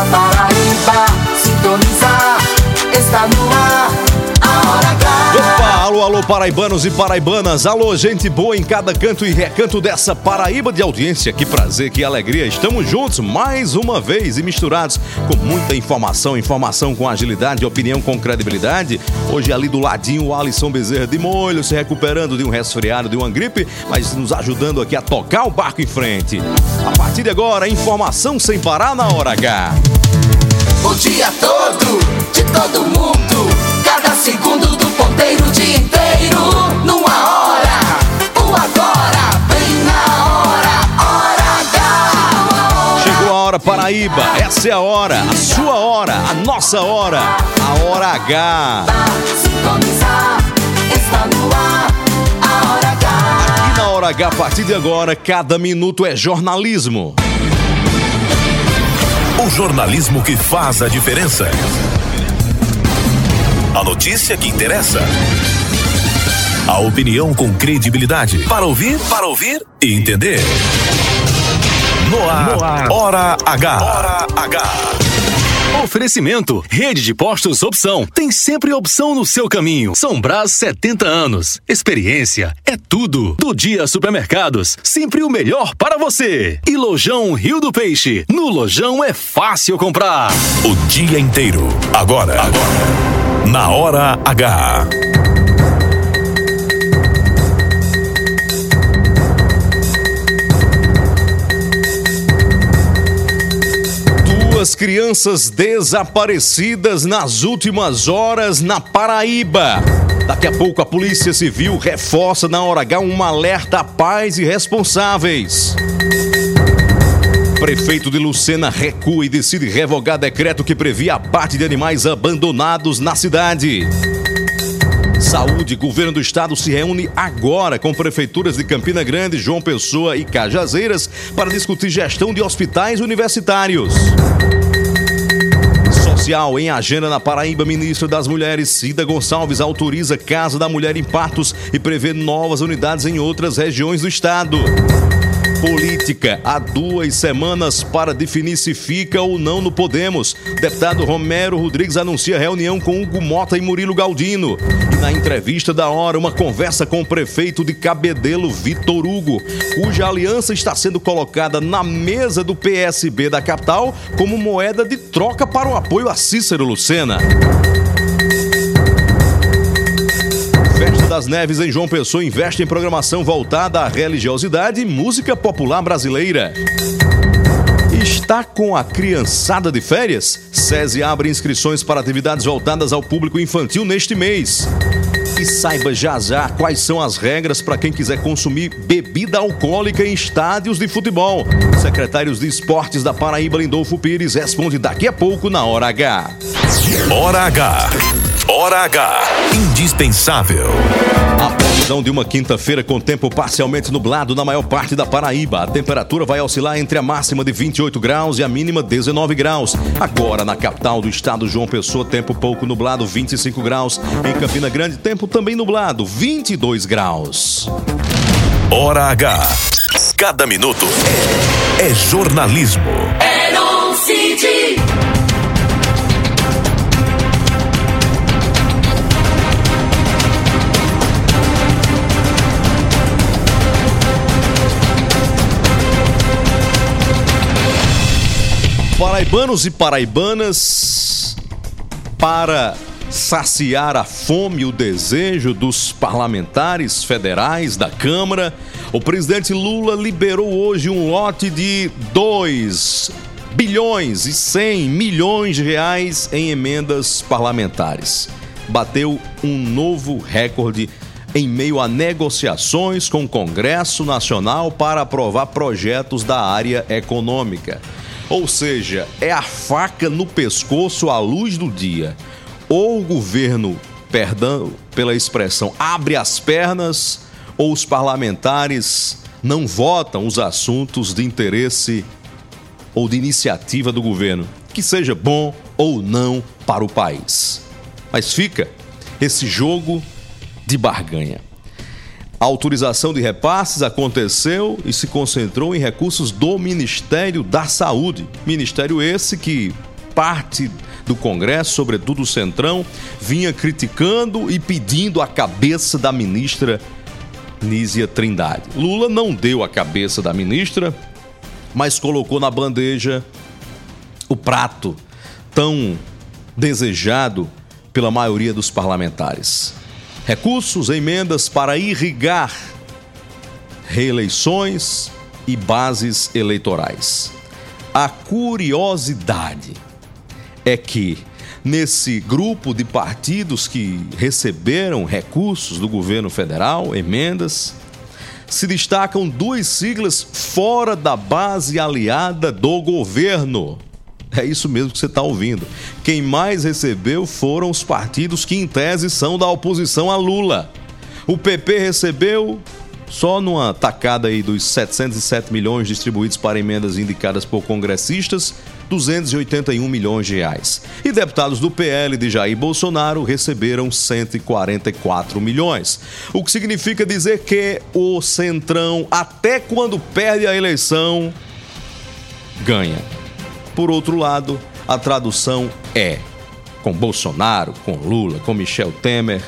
pra Paraíba sintonizar. Está alô, alô, paraibanos e paraibanas. Alô, gente boa em cada canto e recanto dessa Paraíba de audiência. Que prazer, que alegria. Estamos juntos mais uma vez e misturados com muita informação, informação com agilidade, opinião com credibilidade. Hoje ali do ladinho o Alisson Bezerra de molho, se recuperando de um resfriado, de uma gripe, mas nos ajudando aqui a tocar o barco em frente. A partir de agora, informação sem parar na hora H. O dia todo, de todo mundo. Cada segundo Paraíba, essa é a hora, a sua hora, a nossa hora, a hora H. Sintonizar, está no ar, a hora H. E na hora H, a partir de agora, cada minuto é jornalismo. O jornalismo que faz a diferença. A notícia que interessa. A opinião com credibilidade. Para ouvir, para ouvir e entender. No ar, Hora H. Hora H. Oferecimento, rede de postos opção. Tem sempre opção no seu caminho. São Brás 70 anos. Experiência é tudo. Do dia supermercados, sempre o melhor para você. E Lojão Rio do Peixe. No Lojão é fácil comprar. O dia inteiro. Agora. Agora. Na Hora H. crianças desaparecidas nas últimas horas na Paraíba. Daqui a pouco a Polícia Civil reforça na hora H um alerta a pais e responsáveis. Prefeito de Lucena recua e decide revogar decreto que previa abate de animais abandonados na cidade. Saúde, governo do estado se reúne agora com prefeituras de Campina Grande, João Pessoa e Cajazeiras para discutir gestão de hospitais universitários. Social em agenda na Paraíba, ministro das Mulheres Cida Gonçalves autoriza Casa da Mulher em Patos e prevê novas unidades em outras regiões do estado. Política. Há duas semanas para definir se fica ou não no Podemos. Deputado Romero Rodrigues anuncia reunião com Hugo Mota e Murilo Galdino. E na entrevista da hora, uma conversa com o prefeito de Cabedelo, Vitor Hugo, cuja aliança está sendo colocada na mesa do PSB da capital como moeda de troca para o apoio a Cícero Lucena. Das Neves em João Pessoa investe em programação voltada à religiosidade e música popular brasileira. Está com a criançada de férias? SESI abre inscrições para atividades voltadas ao público infantil neste mês. E saiba já já quais são as regras para quem quiser consumir bebida alcoólica em estádios de futebol. Secretários de Esportes da Paraíba, Lindolfo Pires, responde daqui a pouco na Hora H. Hora H. Hora H. Indispensável. A previsão de uma quinta-feira com tempo parcialmente nublado na maior parte da Paraíba. A temperatura vai oscilar entre a máxima de 28 graus e a mínima 19 graus. Agora, na capital do estado, João Pessoa, tempo pouco nublado, 25 graus. Em Campina Grande, tempo também nublado, 22 graus. Hora H. Cada minuto é, é jornalismo. Eron City. Paraibanos e paraibanas, para saciar a fome e o desejo dos parlamentares federais da Câmara, o presidente Lula liberou hoje um lote de 2 bilhões e 100 milhões de reais em emendas parlamentares. Bateu um novo recorde em meio a negociações com o Congresso Nacional para aprovar projetos da área econômica. Ou seja, é a faca no pescoço à luz do dia. Ou o governo, perdão pela expressão, abre as pernas, ou os parlamentares não votam os assuntos de interesse ou de iniciativa do governo, que seja bom ou não para o país. Mas fica esse jogo de barganha. A autorização de repasses aconteceu e se concentrou em recursos do Ministério da Saúde. Ministério esse que parte do Congresso, sobretudo o Centrão, vinha criticando e pedindo a cabeça da ministra Nízia Trindade. Lula não deu a cabeça da ministra, mas colocou na bandeja o prato tão desejado pela maioria dos parlamentares. Recursos, emendas para irrigar reeleições e bases eleitorais. A curiosidade é que nesse grupo de partidos que receberam recursos do governo federal, emendas, se destacam duas siglas fora da base aliada do governo. É isso mesmo que você está ouvindo. Quem mais recebeu foram os partidos que, em tese, são da oposição a Lula. O PP recebeu, só numa tacada aí dos 707 milhões distribuídos para emendas indicadas por congressistas, 281 milhões de reais. E deputados do PL de Jair Bolsonaro receberam 144 milhões. O que significa dizer que o Centrão, até quando perde a eleição, ganha. Por outro lado, a tradução é com Bolsonaro, com Lula, com Michel Temer,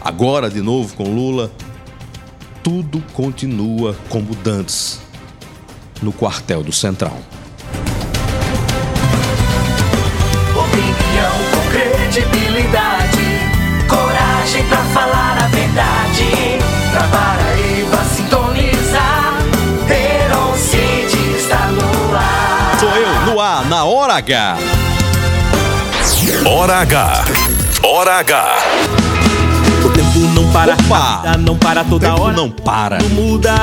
agora de novo com Lula, tudo continua como dantes no quartel do Central. Opinião com credibilidade, coragem pra falar a verdade. Na hora H. Hora H. Hora H. O tempo não para, Opa! a vida não para toda Tempo hora. não para. Não muda.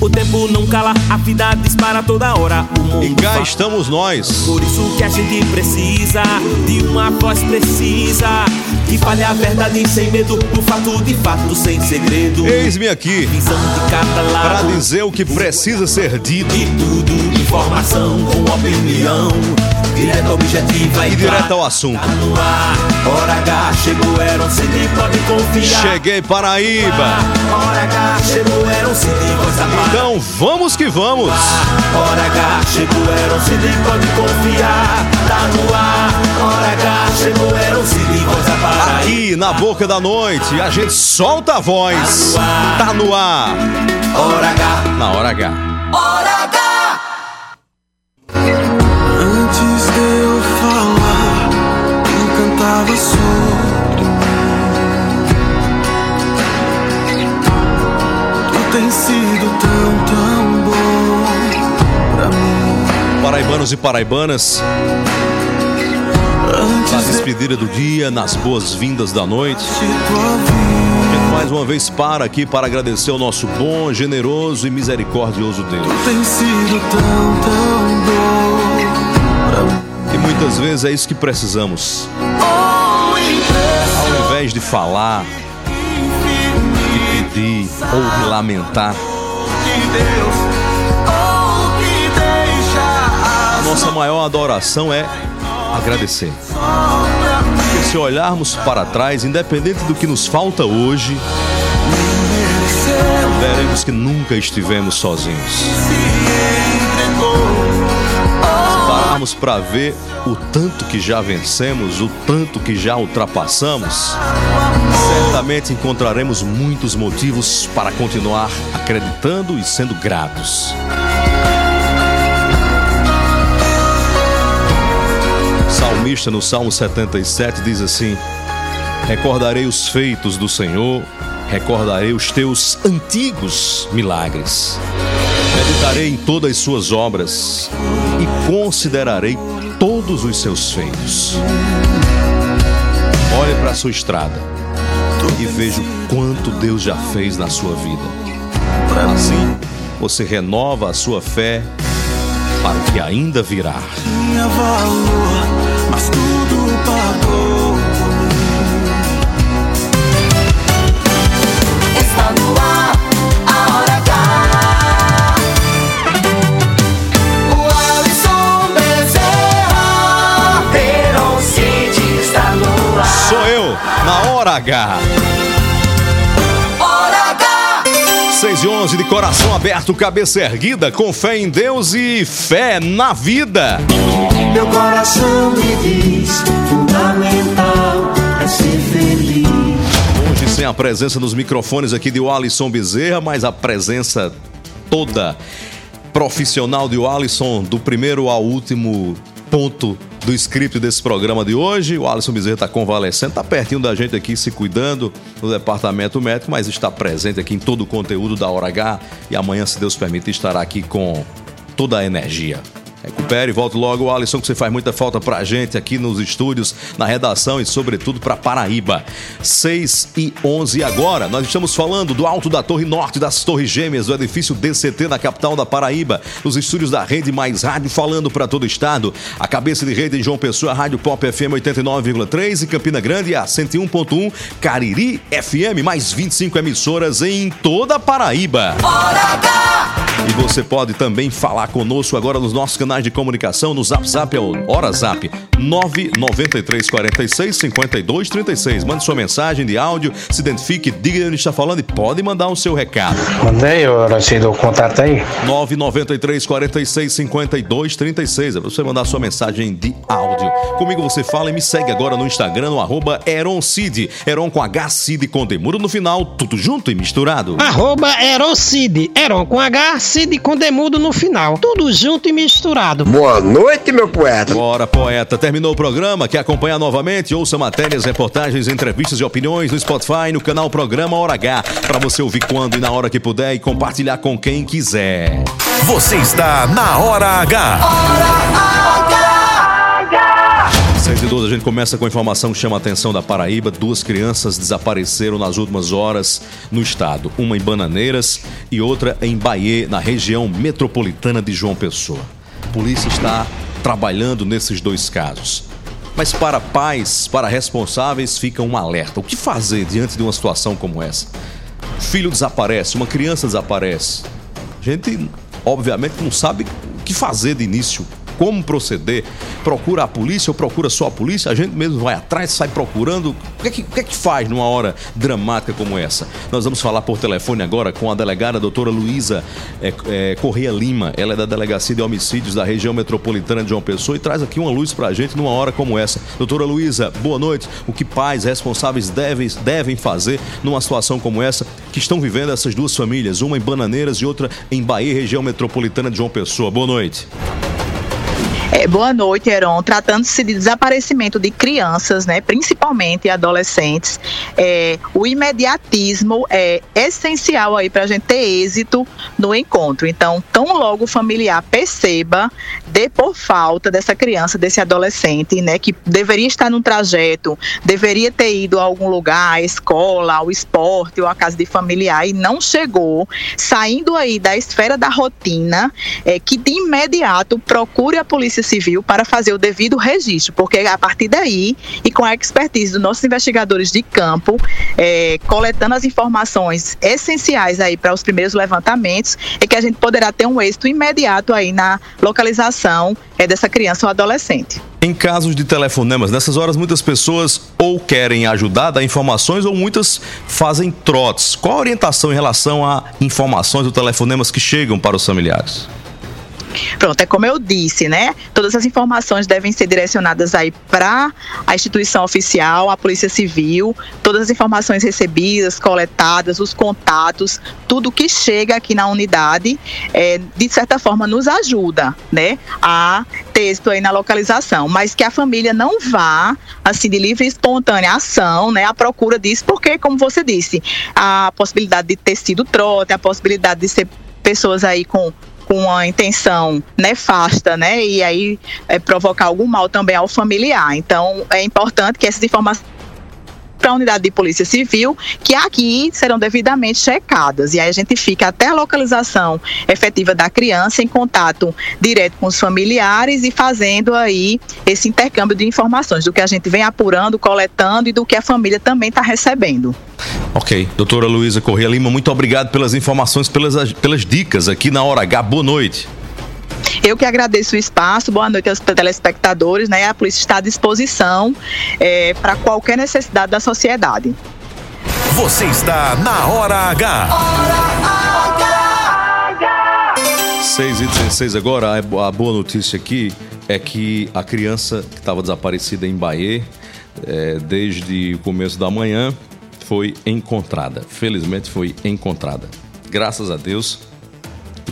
O tempo não cala, a vida dispara toda hora. O mundo E cá fala. estamos nós. Por isso que a gente precisa de uma voz precisa que fale a verdade sem medo, o fato de fato sem segredo. Eis-me aqui para dizer o que precisa ser dito de tudo, informação com opinião. Direta, objetiva e, e direto ao assunto. Tá no ar, hora H, chegou, Eron City, pode confiar. Cheguei Paraíba. Paz. Então vamos que vamos. Hora H, chegou, Eron City, pode confiar. Tá no ar, hora H, chegou, Eron City, voz da Paraíba. Aqui na boca da noite, a gente solta a voz. Tá no ar. Hora H. Na hora H. Hora H! Antes de eu falar, quem cantava sobre Tens sido tão, tão bom pra mim. Paraibanos e paraibanas, na despedida do dia, nas boas-vindas da noite. A gente mais uma vez para aqui para agradecer ao nosso bom, generoso e misericordioso Deus. tens sido tão, tão bom. E muitas vezes é isso que precisamos. Ao invés de falar, ou de lamentar, nossa maior adoração é agradecer. Porque se olharmos para trás, independente do que nos falta hoje, veremos que nunca estivemos sozinhos. Se pararmos para ver o tanto que já vencemos, o tanto que já ultrapassamos, certamente encontraremos muitos motivos para continuar acreditando e sendo gratos. Salmista no Salmo 77 diz assim: Recordarei os feitos do Senhor, recordarei os teus antigos milagres. Meditarei em todas as suas obras e considerarei todos os seus feitos. Olhe para a sua estrada. E veja o quanto Deus já fez na sua vida. Assim, você renova a sua fé para o que ainda virá. Tinha valor, hora H. Hora H. 6 e 11 de coração aberto, cabeça erguida, com fé em Deus e fé na vida. Meu coração me diz: fundamental é ser feliz. Hoje sem a presença nos microfones aqui de Alisson Bezerra, mas a presença toda profissional de Alisson, do primeiro ao último ponto do script desse programa de hoje. O Alisson Bezerra está convalescendo, está pertinho da gente aqui, se cuidando no departamento médico, mas está presente aqui em todo o conteúdo da Hora H e amanhã, se Deus permitir, estará aqui com toda a energia. Recupere e volte logo, Alisson, que você faz muita falta pra gente aqui nos estúdios, na redação e, sobretudo, pra Paraíba. 6 e 11 agora. Nós estamos falando do alto da Torre Norte, das Torres Gêmeas, do edifício DCT na capital da Paraíba, nos estúdios da Rede Mais Rádio, falando para todo o estado. A cabeça de rede em João Pessoa, Rádio Pop FM 89,3 e Campina Grande, a 101.1, Cariri FM, mais 25 emissoras em toda a Paraíba. Hora H. E você pode também falar conosco agora nos nossos canais de comunicação, no Zap Zap, é o Hora Zap, 993 46 52 36. Mande sua mensagem de áudio, se identifique, diga de onde está falando e pode mandar o seu recado. Mandei, eu recebi o contato aí. 993 46 52 36. É pra você mandar sua mensagem de áudio. Comigo você fala e me segue agora no Instagram, no arroba Eroncid. Eron com H, Cid com Demuro no final, tudo junto e misturado. Arroba Erocid. Eron com H, Cid com demudo no final. Tudo junto e misturado. Boa noite, meu poeta. Bora, poeta. Terminou o programa. Quer acompanhar novamente? Ouça matérias, reportagens, entrevistas e opiniões no Spotify, no canal Programa Hora H. Pra você ouvir quando e na hora que puder e compartilhar com quem quiser. Você está na Hora H. 6 e 12, a gente começa com informação que chama a atenção da Paraíba. Duas crianças desapareceram nas últimas horas no estado. Uma em Bananeiras e outra em Bahia, na região metropolitana de João Pessoa. A polícia está trabalhando nesses dois casos. Mas para pais, para responsáveis, fica um alerta. O que fazer diante de uma situação como essa? Um filho desaparece, uma criança desaparece. A gente, obviamente, não sabe o que fazer de início, como proceder. Procura a polícia ou procura só a polícia? A gente mesmo vai atrás, sai procurando. O que é que, que, é que faz numa hora dramática como essa? Nós vamos falar por telefone agora com a delegada doutora Luísa é, é, Correia Lima. Ela é da Delegacia de Homicídios da região metropolitana de João Pessoa e traz aqui uma luz pra gente numa hora como essa. Doutora Luísa, boa noite. O que pais responsáveis devem, devem fazer numa situação como essa que estão vivendo essas duas famílias, uma em Bananeiras e outra em Bahia, região metropolitana de João Pessoa? Boa noite. É, boa noite, Heron. Tratando-se de desaparecimento de crianças, né, principalmente adolescentes, é, o imediatismo é essencial aí para a gente ter êxito no encontro. Então, tão logo o familiar perceba, dê por falta dessa criança, desse adolescente, né, que deveria estar num trajeto, deveria ter ido a algum lugar, à escola, ao esporte ou à casa de familiar e não chegou, saindo aí da esfera da rotina, é, que de imediato procure a Polícia Civil para fazer o devido registro, porque a partir daí e com a expertise dos nossos investigadores de campo, é, coletando as informações essenciais aí para os primeiros levantamentos, é que a gente poderá ter um êxito imediato aí na localização é, dessa criança ou adolescente. Em casos de telefonemas, nessas horas muitas pessoas ou querem ajudar, dar informações, ou muitas fazem trotes. Qual a orientação em relação a informações ou telefonemas que chegam para os familiares? Pronto, é como eu disse, né? Todas as informações devem ser direcionadas aí para a instituição oficial, a Polícia Civil, todas as informações recebidas, coletadas, os contatos, tudo que chega aqui na unidade, é, de certa forma nos ajuda, né? A ter aí na localização, mas que a família não vá, assim, de livre e espontânea ação, né? À procura disso, porque, como você disse, a possibilidade de ter sido trote, a possibilidade de ser pessoas aí com com uma intenção nefasta, né? E aí é, provocar algum mal também ao familiar. Então é importante que essas informações para a unidade de polícia civil, que aqui serão devidamente checadas. E aí a gente fica até a localização efetiva da criança em contato direto com os familiares e fazendo aí esse intercâmbio de informações do que a gente vem apurando, coletando e do que a família também está recebendo. Ok. Doutora Luísa Corrêa Lima, muito obrigado pelas informações, pelas, pelas dicas aqui na Hora H. Boa noite. Eu que agradeço o espaço, boa noite aos telespectadores, né? A polícia está à disposição é, para qualquer necessidade da sociedade. Você está na Hora H. Hora H. 6 e 16 agora, a boa notícia aqui é que a criança que estava desaparecida em Bahia, é, desde o começo da manhã, foi encontrada. Felizmente foi encontrada. Graças a Deus,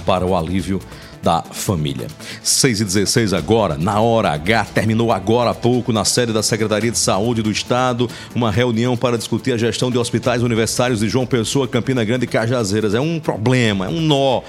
para o alívio da família. 6 e 16 agora, na hora H, terminou agora há pouco na sede da Secretaria de Saúde do Estado, uma reunião para discutir a gestão de hospitais universitários de João Pessoa, Campina Grande e Cajazeiras. É um problema, é um nó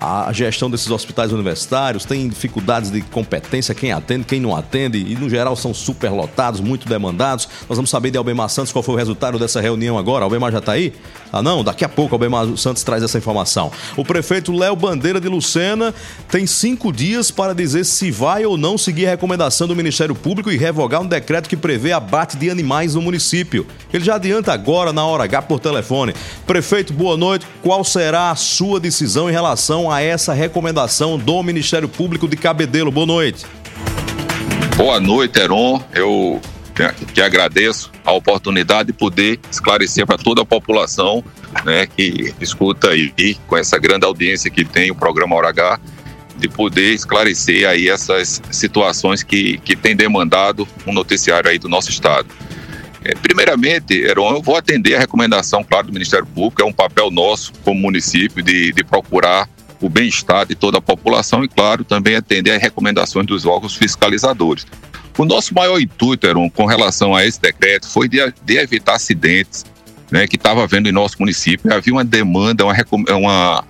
a gestão desses hospitais universitários tem dificuldades de competência, quem atende, quem não atende, e no geral são superlotados, muito demandados. Nós vamos saber de Albemar Santos qual foi o resultado dessa reunião agora. Albemar já está aí? Ah, não? Daqui a pouco Albemar Santos traz essa informação. O prefeito Léo Bandeira de Lucena tem cinco dias para dizer se vai ou não seguir a recomendação do Ministério Público e revogar um decreto que prevê abate de animais no município. Ele já adianta agora na hora H por telefone. Prefeito, boa noite. Qual será a sua decisão em relação a essa recomendação do Ministério Público de Cabedelo. Boa noite. Boa noite, Heron. Eu que agradeço a oportunidade de poder esclarecer para toda a população né, que escuta aí com essa grande audiência que tem o programa Hora H, de poder esclarecer aí essas situações que, que tem demandado um noticiário aí do nosso estado. É, primeiramente, Heron, eu vou atender a recomendação, claro, do Ministério Público, é um papel nosso como município de, de procurar o bem-estar de toda a população e, claro, também atender às recomendações dos órgãos fiscalizadores. O nosso maior intuito, Eron, com relação a esse decreto, foi de, de evitar acidentes né, que estava havendo em nosso município. Havia uma demanda, uma, uma,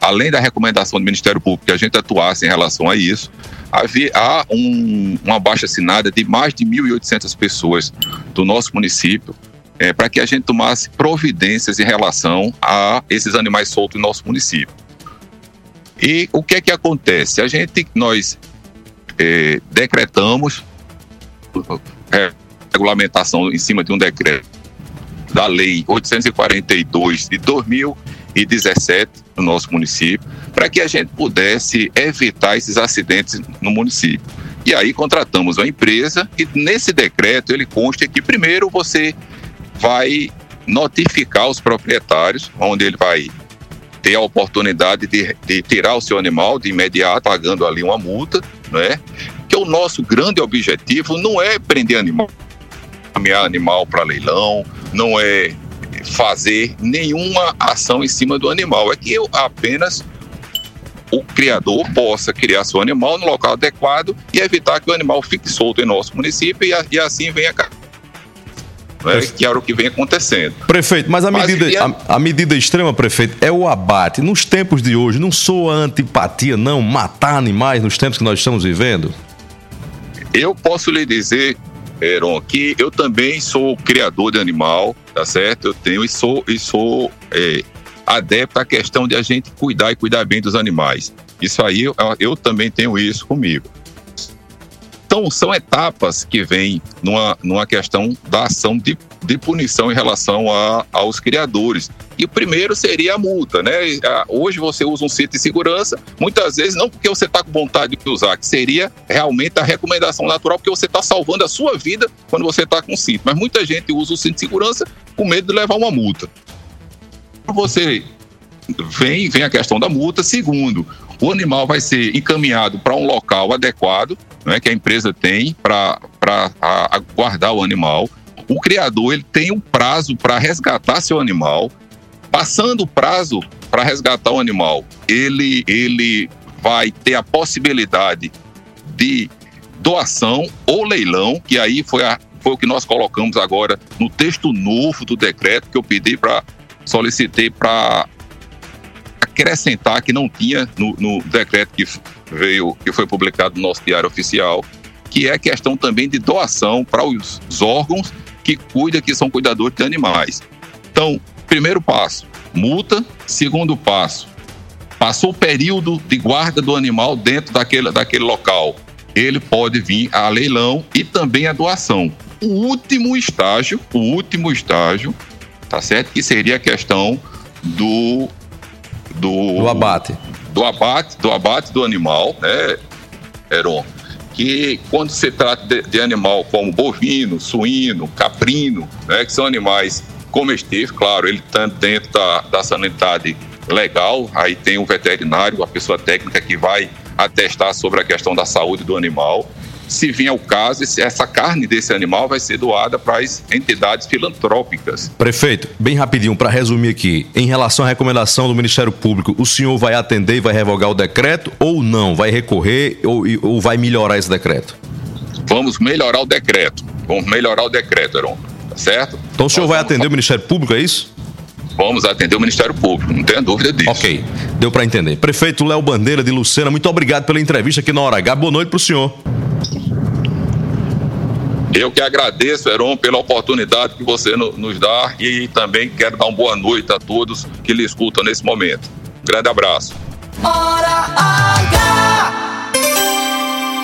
além da recomendação do Ministério Público que a gente atuasse em relação a isso, havia há um, uma baixa assinada de mais de 1.800 pessoas do nosso município é, para que a gente tomasse providências em relação a esses animais soltos no nosso município. E o que é que acontece? A gente, nós é, decretamos é, regulamentação em cima de um decreto da Lei 842 de 2017 no nosso município, para que a gente pudesse evitar esses acidentes no município. E aí contratamos uma empresa e nesse decreto ele consta que primeiro você vai notificar os proprietários, onde ele vai ter a oportunidade de, de tirar o seu animal de imediato, pagando ali uma multa, né? Que o nosso grande objetivo não é prender animal, caminhar animal para leilão, não é fazer nenhuma ação em cima do animal, é que eu apenas o criador possa criar seu animal no local adequado e evitar que o animal fique solto em nosso município e, e assim venha né, que era o que vem acontecendo. Prefeito, mas a medida, a, a, medida extrema, prefeito, é o abate. Nos tempos de hoje, não sou antipatia, não, matar animais nos tempos que nós estamos vivendo? Eu posso lhe dizer, Heron, que eu também sou criador de animal, tá certo? Eu tenho e sou, e sou é, adepto à questão de a gente cuidar e cuidar bem dos animais. Isso aí, eu, eu também tenho isso comigo. Então, são etapas que vêm numa, numa questão da ação de, de punição em relação a, aos criadores. E o primeiro seria a multa, né? Hoje você usa um cinto de segurança, muitas vezes não porque você está com vontade de usar, que seria realmente a recomendação natural, porque você está salvando a sua vida quando você está com cinto. Mas muita gente usa o cinto de segurança com medo de levar uma multa. Você vem, vem a questão da multa. Segundo, o animal vai ser encaminhado para um local adequado, né, que a empresa tem para guardar o animal. O criador ele tem um prazo para resgatar seu animal. Passando o prazo para resgatar o animal, ele, ele vai ter a possibilidade de doação ou leilão, que aí foi, a, foi o que nós colocamos agora no texto novo do decreto que eu pedi para solicitei para acrescentar que não tinha no, no, decreto que veio, que foi publicado no nosso diário oficial, que é questão também de doação para os órgãos que cuida, que são cuidadores de animais. Então, primeiro passo, multa. Segundo passo, passou o período de guarda do animal dentro daquele, daquele local. Ele pode vir a leilão e também a doação. O último estágio, o último estágio, tá certo? Que seria a questão do do, do abate. Do abate, do abate do animal, né, Heron? Que quando se trata de, de animal como bovino, suíno, caprino, né, que são animais comestíveis, claro, ele está dentro da, da sanidade legal, aí tem o veterinário, a pessoa técnica que vai atestar sobre a questão da saúde do animal se vier o caso, essa carne desse animal vai ser doada para as entidades filantrópicas. Prefeito, bem rapidinho, para resumir aqui, em relação à recomendação do Ministério Público, o senhor vai atender e vai revogar o decreto ou não? Vai recorrer ou, ou vai melhorar esse decreto? Vamos melhorar o decreto. Vamos melhorar o decreto, Heron. Tá certo? Então o senhor Nós vai atender o Ministério Público, é isso? Vamos atender o Ministério Público, não tenha dúvida disso. Ok, deu para entender. Prefeito Léo Bandeira de Lucena, muito obrigado pela entrevista aqui na Hora H. Boa noite para o senhor. Eu que agradeço, Heron, pela oportunidade que você nos dá e também quero dar uma boa noite a todos que lhe escutam nesse momento. Grande abraço. Hora H!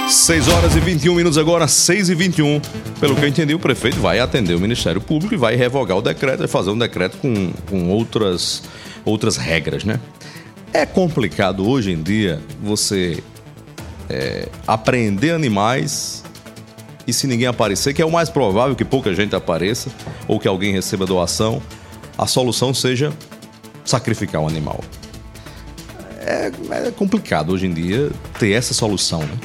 6 horas e 21 minutos agora, 6 e 21. Pelo que eu entendi, o prefeito vai atender o Ministério Público e vai revogar o decreto, vai fazer um decreto com, com outras, outras regras, né? É complicado hoje em dia você é, apreender animais e se ninguém aparecer, que é o mais provável que pouca gente apareça ou que alguém receba doação, a solução seja sacrificar o um animal. É, é, complicado hoje em dia ter essa solução, né?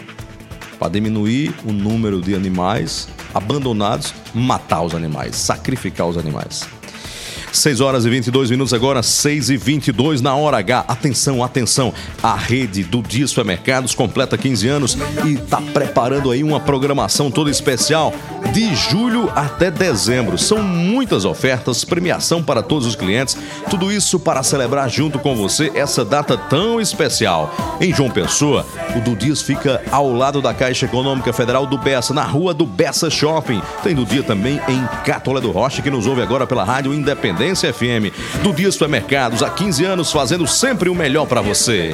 Para diminuir o número de animais abandonados, matar os animais, sacrificar os animais. 6 horas e 22 minutos agora, 6 e 22 na hora H. Atenção, atenção. A rede do Dia Supermercados completa 15 anos e está preparando aí uma programação toda especial de julho até dezembro. São muitas ofertas, premiação para todos os clientes, tudo isso para celebrar junto com você essa data tão especial. Em João Pessoa, o do Dias fica ao lado da Caixa Econômica Federal do Bessa, na rua do Bessa Shopping. Tem do dia também em Catolé do Rocha, que nos ouve agora pela Rádio Independente Independência FM. Do Dia Supermercados, há 15 anos, fazendo sempre o melhor para você.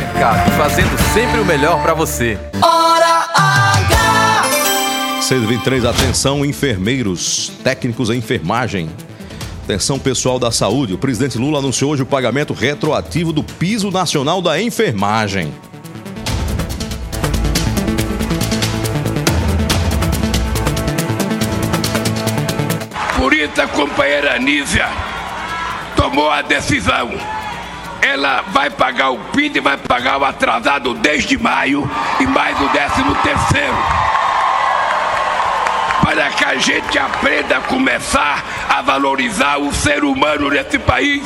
Fazendo sempre o melhor para você. Hora H! 623, atenção, enfermeiros, técnicos em enfermagem. Atenção pessoal da saúde, o presidente Lula anunciou hoje o pagamento retroativo do piso nacional da enfermagem. Por isso, a companheira Nízia tomou a decisão. Ela vai pagar o PID, vai pagar o atrasado desde maio e mais o décimo terceiro. Para que a gente aprenda a começar a valorizar o ser humano nesse país.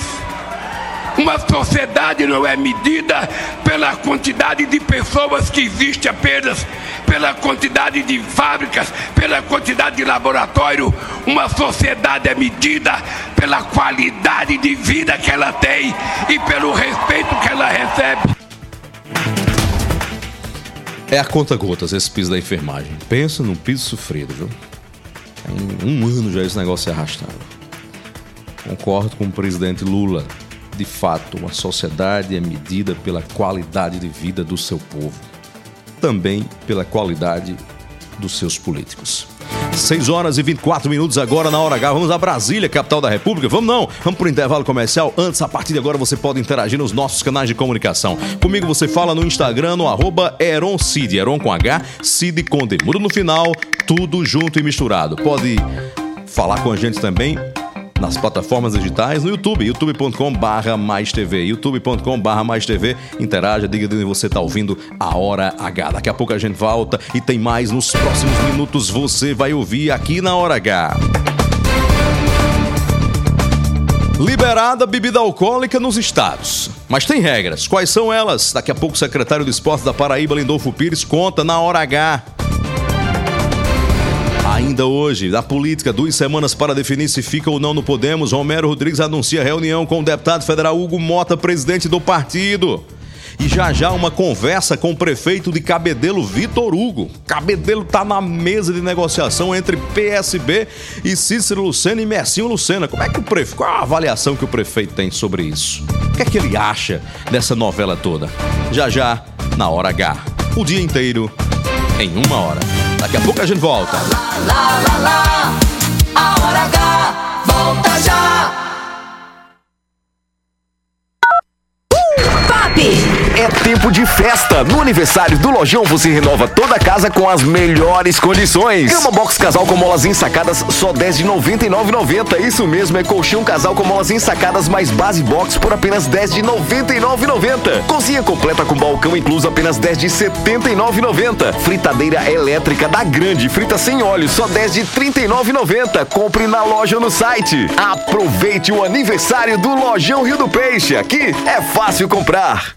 Uma sociedade não é medida pela quantidade de pessoas que existe apenas, pela quantidade de fábricas, pela quantidade de laboratório. Uma sociedade é medida pela qualidade de vida que ela tem e pelo respeito que ela recebe. É a conta gotas esse piso da enfermagem. Pensa num piso sofrido, viu? Tem um ano já esse negócio se arrastando. Concordo com o presidente Lula de fato, uma sociedade é medida pela qualidade de vida do seu povo, também pela qualidade dos seus políticos. 6 horas e 24 minutos agora na hora H. Vamos a Brasília, capital da República. Vamos não, vamos para o intervalo comercial. Antes, a partir de agora, você pode interagir nos nossos canais de comunicação. Comigo você fala no Instagram, no arroba EronCid, Eron com H, Cid com D. Muda no final, tudo junto e misturado. Pode falar com a gente também nas plataformas digitais, no YouTube, youtube.com barra mais TV, youtube.com barra mais TV, interaja, diga de onde você está ouvindo a Hora H. Daqui a pouco a gente volta e tem mais nos próximos minutos você vai ouvir aqui na Hora H. Liberada bebida alcoólica nos estados. Mas tem regras. Quais são elas? Daqui a pouco o secretário de Esportes da Paraíba, Lindolfo Pires, conta na Hora H. Ainda hoje, na política, duas semanas para definir se fica ou não no Podemos, Romero Rodrigues anuncia reunião com o deputado federal Hugo Mota, presidente do partido. E já já uma conversa com o prefeito de Cabedelo, Vitor Hugo. Cabedelo tá na mesa de negociação entre PSB e Cícero Lucena e Mercinho Lucena. Como é que o prefeito, qual a avaliação que o prefeito tem sobre isso? O que é que ele acha dessa novela toda? Já já, na hora H. O dia inteiro em uma hora. Daqui a pouco a gente volta. Lá, lá, lá, a hora H, volta já. É tempo de festa. No aniversário do Lojão você renova toda a casa com as melhores condições. Cama box casal com molas ensacadas só 10 de 99,90. Isso mesmo, é colchão casal com molas ensacadas mais base box por apenas 10 de 99,90. Cozinha completa com balcão incluso apenas 10 de 79,90. Fritadeira elétrica da Grande, frita sem óleo, só 10 de 39,90. Compre na loja ou no site. Aproveite o aniversário do Lojão Rio do Peixe. Aqui é fácil comprar.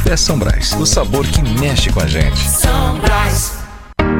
Café São Brás, o sabor que mexe com a gente. São Brás.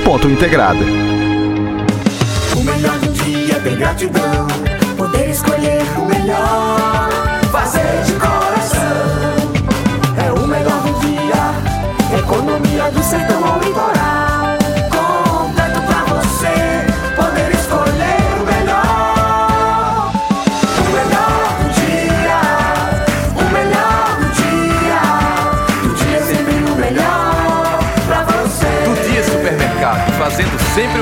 múltipla.integrada. O melhor do dia tem gratidão. Poder escolher o melhor.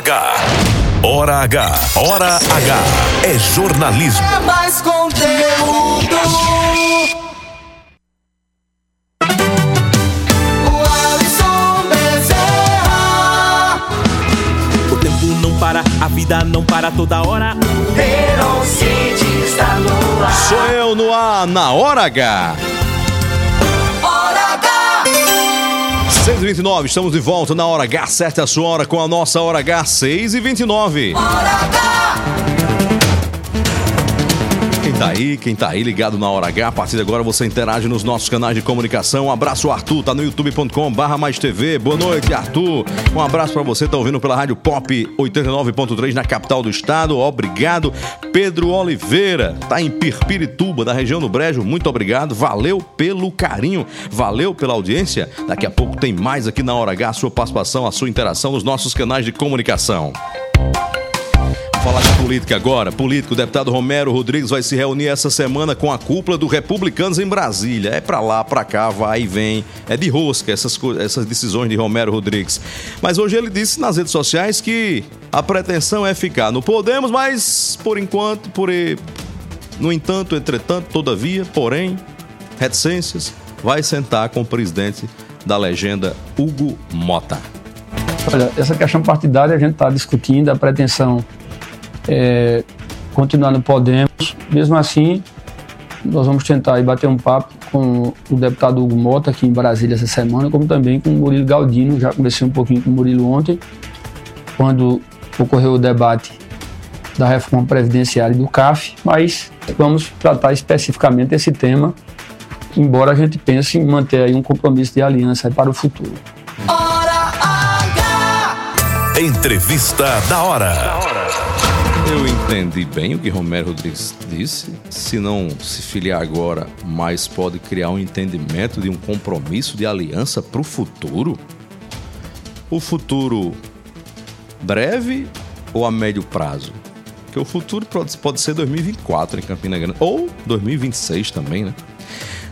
H. Hora H. Hora H. É jornalismo. É mais conteúdo! O Alisson Bezerra O tempo não para, a vida não para toda hora. Heron City está no ar. Sou eu no ar, na hora H. 6h29, estamos de volta na hora H, certa a sua hora com a nossa hora H, 6h29. Quem tá aí, quem tá aí ligado na hora H, a partir de agora você interage nos nossos canais de comunicação. Um abraço, Arthur, tá no youtube.com barra mais TV. Boa noite, Arthur. Um abraço pra você, tá ouvindo pela Rádio Pop 89.3 na capital do estado. Obrigado. Pedro Oliveira, tá em Pirpirituba, da região do Brejo. Muito obrigado. Valeu pelo carinho, valeu pela audiência. Daqui a pouco tem mais aqui na hora H, a sua participação, a sua interação nos nossos canais de comunicação. Falar de política agora. Político, deputado Romero Rodrigues vai se reunir essa semana com a cúpula do Republicanos em Brasília. É pra lá, pra cá, vai e vem. É de rosca essas, essas decisões de Romero Rodrigues. Mas hoje ele disse nas redes sociais que a pretensão é ficar no Podemos, mas por enquanto, por no entanto, entretanto, todavia, porém, reticências, vai sentar com o presidente da legenda Hugo Mota. Olha, essa questão partidária a gente está discutindo, a pretensão é continuar no Podemos. Mesmo assim, nós vamos tentar aí bater um papo com o deputado Hugo Mota aqui em Brasília essa semana, como também com o Murilo Galdino. Já conversei um pouquinho com o Murilo ontem, quando ocorreu o debate da reforma previdenciária e do CAF, mas vamos tratar especificamente esse tema, embora a gente pense em manter aí um compromisso de aliança para o futuro. Entrevista da hora. Eu entendi bem o que Romero Rodrigues disse. Se não se filiar agora, mas pode criar um entendimento de um compromisso de aliança para o futuro? O futuro breve ou a médio prazo? Porque o futuro pode, ser 2024 em Campina Grande. Ou 2026 também, né?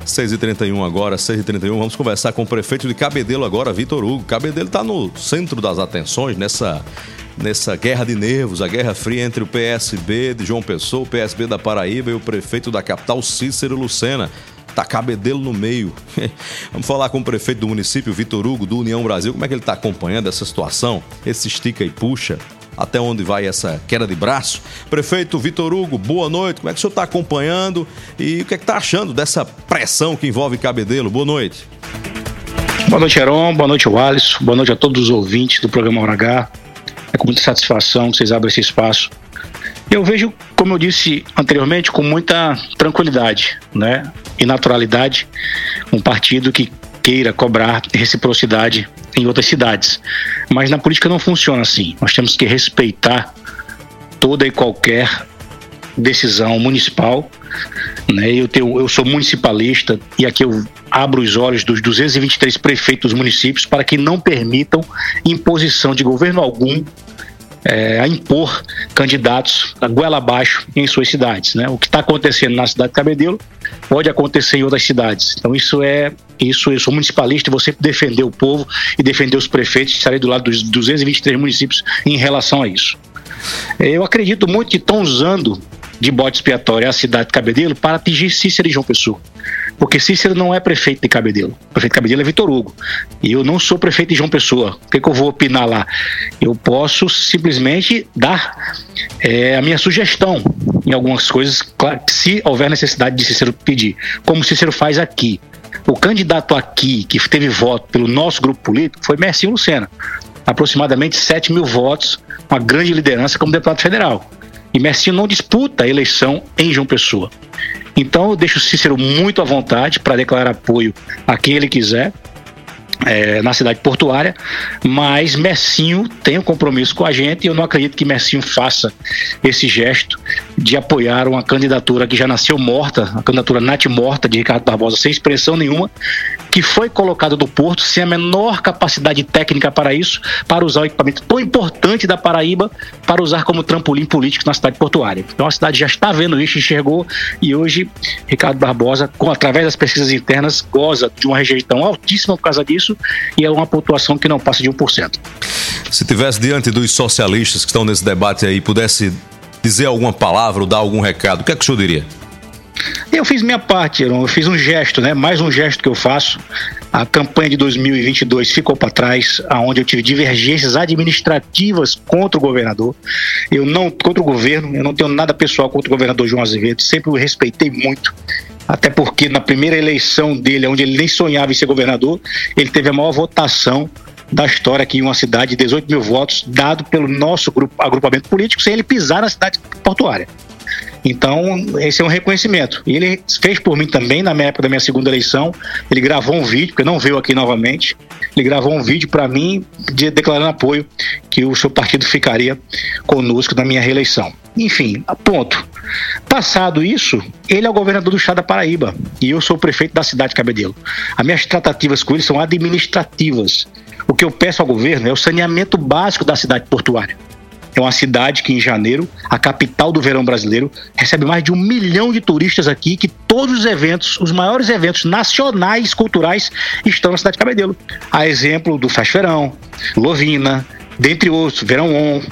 6h31 agora, 6h31, vamos conversar com o prefeito de Cabedelo agora, Vitor Hugo. Cabedelo está no centro das atenções nessa, nessa guerra de nervos, a guerra fria entre o PSB de João Pessoa, o PSB da Paraíba e o prefeito da capital, Cícero Lucena. Tá Cabedelo no meio. Vamos falar com o prefeito do município, Vitor Hugo, do União Brasil. Como é que ele está acompanhando essa situação? Esse estica e puxa? Até onde vai essa queda de braço? Prefeito Vitor Hugo, boa noite. Como é que o senhor está acompanhando e o que é que está achando dessa pressão que envolve Cabedelo? Boa noite. Boa noite, Heron. Boa noite, Alisson. Boa noite a todos os ouvintes do programa Hora H. É com muita satisfação que vocês abrem esse espaço. Eu vejo, como eu disse anteriormente, com muita tranquilidade né, e naturalidade um partido que queira cobrar reciprocidade em outras cidades. Mas na política não funciona assim. Nós temos que respeitar toda e qualquer decisão municipal. Né? Eu, tenho, eu sou municipalista e aqui eu abro os olhos dos 223 prefeitos dos municípios para que não permitam imposição de governo algum é, a impor candidatos a goela abaixo em suas cidades. Né? O que está acontecendo na cidade de Cabedelo pode acontecer em outras cidades. Então isso é isso. Eu sou municipalista vou sempre defender o povo e defender os prefeitos. Estarei do lado dos 223 municípios em relação a isso. Eu acredito muito que estão usando de bote expiatório a cidade de Cabedelo para atingir Cícero e João Pessoa. Porque Cícero não é prefeito de Cabedelo. O prefeito de Cabedelo é Vitor Hugo. E eu não sou prefeito de João Pessoa. O que, que eu vou opinar lá? Eu posso simplesmente dar é, a minha sugestão em algumas coisas, claro, se houver necessidade de Cícero pedir. Como Cícero faz aqui. O candidato aqui que teve voto pelo nosso grupo político foi Mercinho Lucena. Aproximadamente 7 mil votos, uma grande liderança como deputado federal. E Mercinho não disputa a eleição em João Pessoa. Então eu deixo o Cícero muito à vontade para declarar apoio a quem ele quiser. É, na cidade portuária, mas Messinho tem um compromisso com a gente e eu não acredito que Messinho faça esse gesto de apoiar uma candidatura que já nasceu morta, a candidatura nat morta de Ricardo Barbosa, sem expressão nenhuma, que foi colocada do Porto sem a menor capacidade técnica para isso, para usar o equipamento tão importante da Paraíba para usar como trampolim político na cidade portuária. Então a cidade já está vendo isso, enxergou e hoje Ricardo Barbosa, com, através das pesquisas internas, goza de uma rejeição altíssima por causa disso e é uma pontuação que não passa de 1%. Se tivesse diante dos socialistas que estão nesse debate aí, pudesse dizer alguma palavra ou dar algum recado, o que é que o senhor diria? Eu fiz minha parte, eu fiz um gesto, né? Mais um gesto que eu faço. A campanha de 2022 ficou para trás, aonde eu tive divergências administrativas contra o governador. Eu não contra o governo, eu não tenho nada pessoal contra o governador João Azevedo, sempre o respeitei muito. Até porque na primeira eleição dele, onde ele nem sonhava em ser governador, ele teve a maior votação da história aqui em uma cidade de 18 mil votos, dado pelo nosso grupo, agrupamento político, sem ele pisar na cidade portuária. Então, esse é um reconhecimento. E ele fez por mim também, na minha época da minha segunda eleição. Ele gravou um vídeo, porque não veio aqui novamente. Ele gravou um vídeo para mim de, declarando apoio que o seu partido ficaria conosco na minha reeleição. Enfim, ponto. Passado isso, ele é o governador do estado da Paraíba e eu sou o prefeito da cidade de Cabedelo. As minhas tratativas com ele são administrativas. O que eu peço ao governo é o saneamento básico da cidade portuária. É uma cidade que em janeiro, a capital do verão brasileiro, recebe mais de um milhão de turistas aqui, que todos os eventos, os maiores eventos nacionais culturais estão na cidade de Cabedelo. A exemplo do Fest Verão, Lovina, dentre outros, Verão On,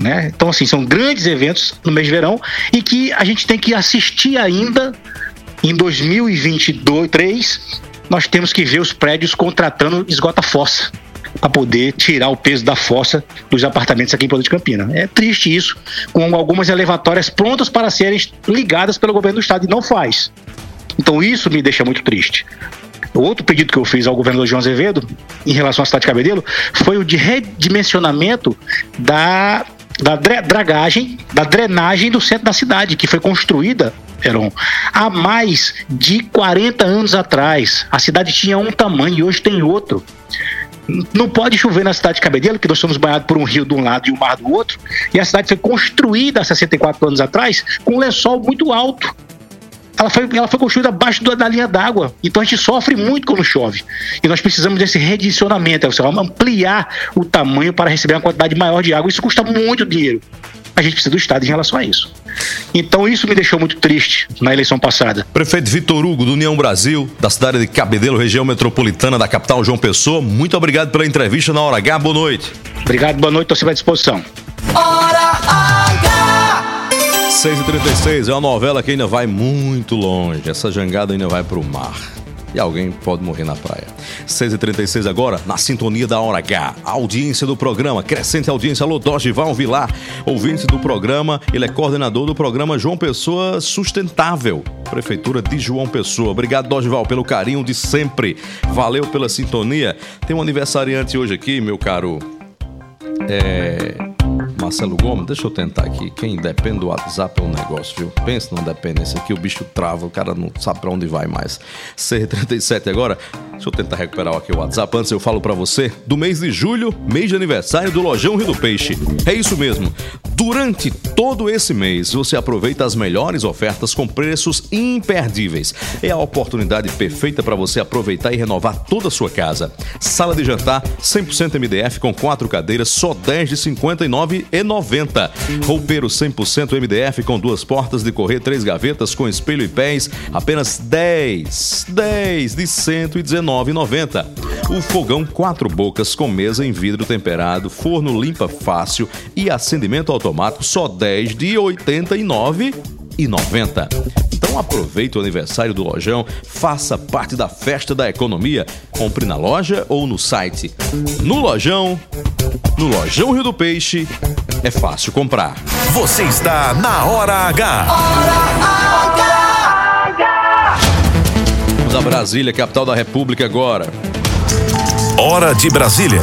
né? Então, assim, são grandes eventos no mês de verão e que a gente tem que assistir ainda em 2023. Nós temos que ver os prédios contratando esgota-fossa para poder tirar o peso da fossa dos apartamentos aqui em Poder de Campina. É triste isso, com algumas elevatórias prontas para serem ligadas pelo governo do estado e não faz. Então isso me deixa muito triste. Outro pedido que eu fiz ao governador João Azevedo, em relação à cidade de Cabedelo, foi o de redimensionamento da, da dra- dragagem, da drenagem do centro da cidade, que foi construída, Heron, há mais de 40 anos atrás. A cidade tinha um tamanho e hoje tem outro. Não pode chover na cidade de Cabedelo, que nós somos banhados por um rio de um lado e o mar do outro, e a cidade foi construída há 64 anos atrás com um lençol muito alto. Ela foi, ela foi construída abaixo da, linha d'água. Então a gente sofre muito quando chove. E nós precisamos desse redicionamento, seja, ampliar o tamanho para receber uma quantidade maior de água. Isso custa muito dinheiro. A gente precisa do Estado em relação a isso. Então isso me deixou muito triste na eleição passada. Prefeito Vitor Hugo, do União Brasil, da cidade de Cabedelo, região metropolitana da capital João Pessoa. Muito obrigado pela entrevista na Hora H. Boa noite. Obrigado, boa noite, estou sempre à disposição. Hora H. 6h36 é uma novela que ainda vai muito longe. Essa jangada ainda vai pro mar. E alguém pode morrer na praia. 6h36 agora, na sintonia da Hora H. Audiência do programa, crescente audiência. Alô, Dorival Vilar, ouvinte do programa. Ele é coordenador do programa João Pessoa Sustentável. Prefeitura de João Pessoa. Obrigado, Dorival, pelo carinho de sempre. Valeu pela sintonia. Tem um aniversariante hoje aqui, meu caro. É. Marcelo Gomes, deixa eu tentar aqui. Quem depende do WhatsApp é um negócio, viu? Pensa numa dependência aqui, o bicho trava, o cara não sabe pra onde vai mais. C37 agora, deixa eu tentar recuperar aqui o WhatsApp. Antes eu falo para você do mês de julho, mês de aniversário do Lojão Rio do Peixe. É isso mesmo. Durante todo esse mês, você aproveita as melhores ofertas com preços imperdíveis. É a oportunidade perfeita para você aproveitar e renovar toda a sua casa. Sala de jantar 100% MDF com quatro cadeiras, só 10 de 59 190. Roupeiro 100% MDF com duas portas de correr, três gavetas com espelho e pés, apenas 10, 10 de 119,90. O fogão quatro bocas com mesa em vidro temperado, forno limpa fácil e acendimento automático só 10 de 89,90. 90. Então aproveite o aniversário do Lojão, faça parte da festa da economia. Compre na loja ou no site. No Lojão, no Lojão Rio do Peixe, é fácil comprar. Você está na Hora H. Hora H! Vamos a Brasília, capital da República agora. Hora de Brasília.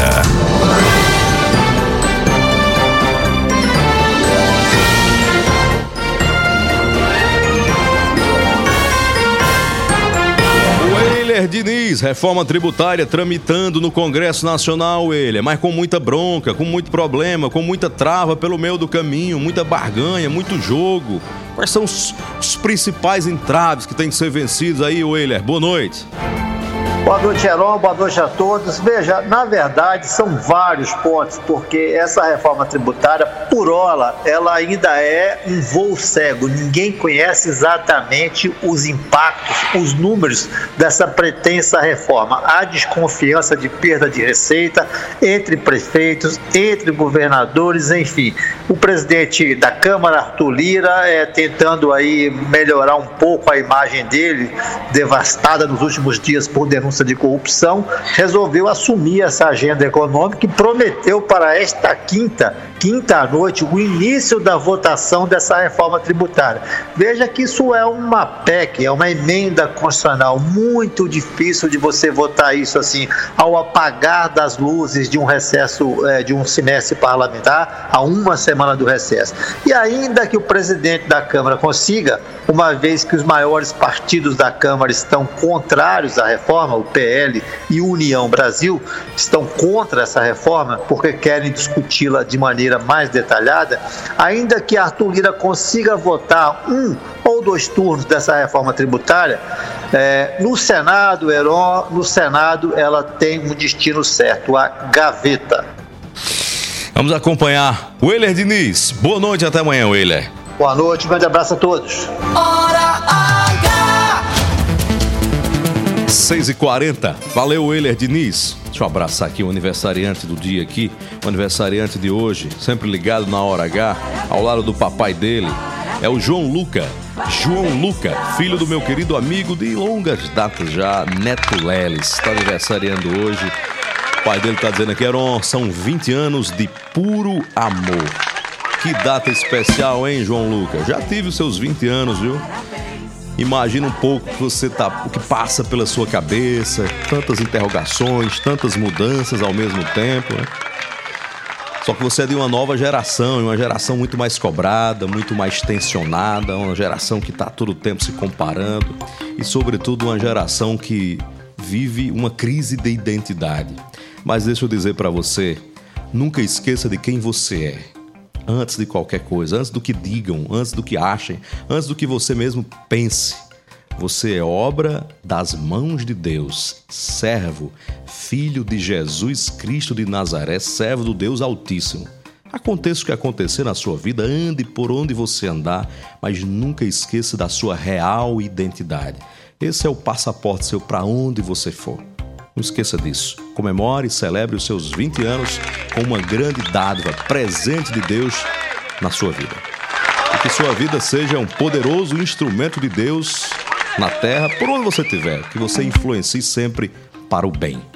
Weiler Diniz, reforma tributária tramitando no Congresso Nacional, Weiler, mas com muita bronca, com muito problema, com muita trava pelo meio do caminho, muita barganha, muito jogo. Quais são os, os principais entraves que têm que ser vencidos aí, Weiler? Boa noite. Boa noite, Heron. Boa noite a todos. Veja, na verdade, são vários pontos, porque essa reforma tributária, por hora, ela ainda é um voo cego. Ninguém conhece exatamente os impactos, os números dessa pretensa reforma. Há desconfiança de perda de receita entre prefeitos, entre governadores, enfim. O presidente da Câmara, Arthur Lira, é tentando aí melhorar um pouco a imagem dele, devastada nos últimos dias por denúncia de corrupção, resolveu assumir essa agenda econômica e prometeu para esta quinta, quinta noite, o início da votação dessa reforma tributária. Veja que isso é uma PEC, é uma emenda constitucional muito difícil de você votar isso assim ao apagar das luzes de um recesso, eh, de um semestre parlamentar, a uma semana do recesso. E ainda que o presidente da Câmara consiga, uma vez que os maiores partidos da Câmara estão contrários à reforma, o PL e União Brasil estão contra essa reforma porque querem discuti-la de maneira mais detalhada, ainda que Arthur Lira consiga votar um ou dois turnos dessa reforma tributária, é, no Senado, Heron, no Senado ela tem um destino certo, a gaveta. Vamos acompanhar o Euler Diniz. Boa noite, até amanhã, Euler. Boa noite, um grande abraço a todos. 6h40. Valeu, Euler Diniz. Deixa eu abraçar aqui o aniversariante do dia aqui, o aniversariante de hoje, sempre ligado na hora H, ao lado do papai dele. É o João Luca. João Luca, filho do meu querido amigo de longas datas já, Neto Leles. Está aniversariando hoje. O pai dele está dizendo aqui, Heron, são 20 anos de puro amor. Que data especial, hein, João Luca? Já tive os seus 20 anos, viu? Imagina um pouco que você tá, o que passa pela sua cabeça, tantas interrogações, tantas mudanças ao mesmo tempo. Né? Só que você é de uma nova geração, uma geração muito mais cobrada, muito mais tensionada, uma geração que está todo o tempo se comparando e, sobretudo, uma geração que vive uma crise de identidade. Mas deixa eu dizer para você, nunca esqueça de quem você é antes de qualquer coisa, antes do que digam, antes do que achem, antes do que você mesmo pense. Você é obra das mãos de Deus, servo, filho de Jesus Cristo de Nazaré, servo do Deus Altíssimo. Aconteça o que acontecer na sua vida, ande por onde você andar, mas nunca esqueça da sua real identidade. Esse é o passaporte seu para onde você for. Não esqueça disso. Comemore e celebre os seus 20 anos com uma grande dádiva, presente de Deus na sua vida. E que sua vida seja um poderoso instrumento de Deus na terra, por onde você estiver, que você influencie sempre para o bem.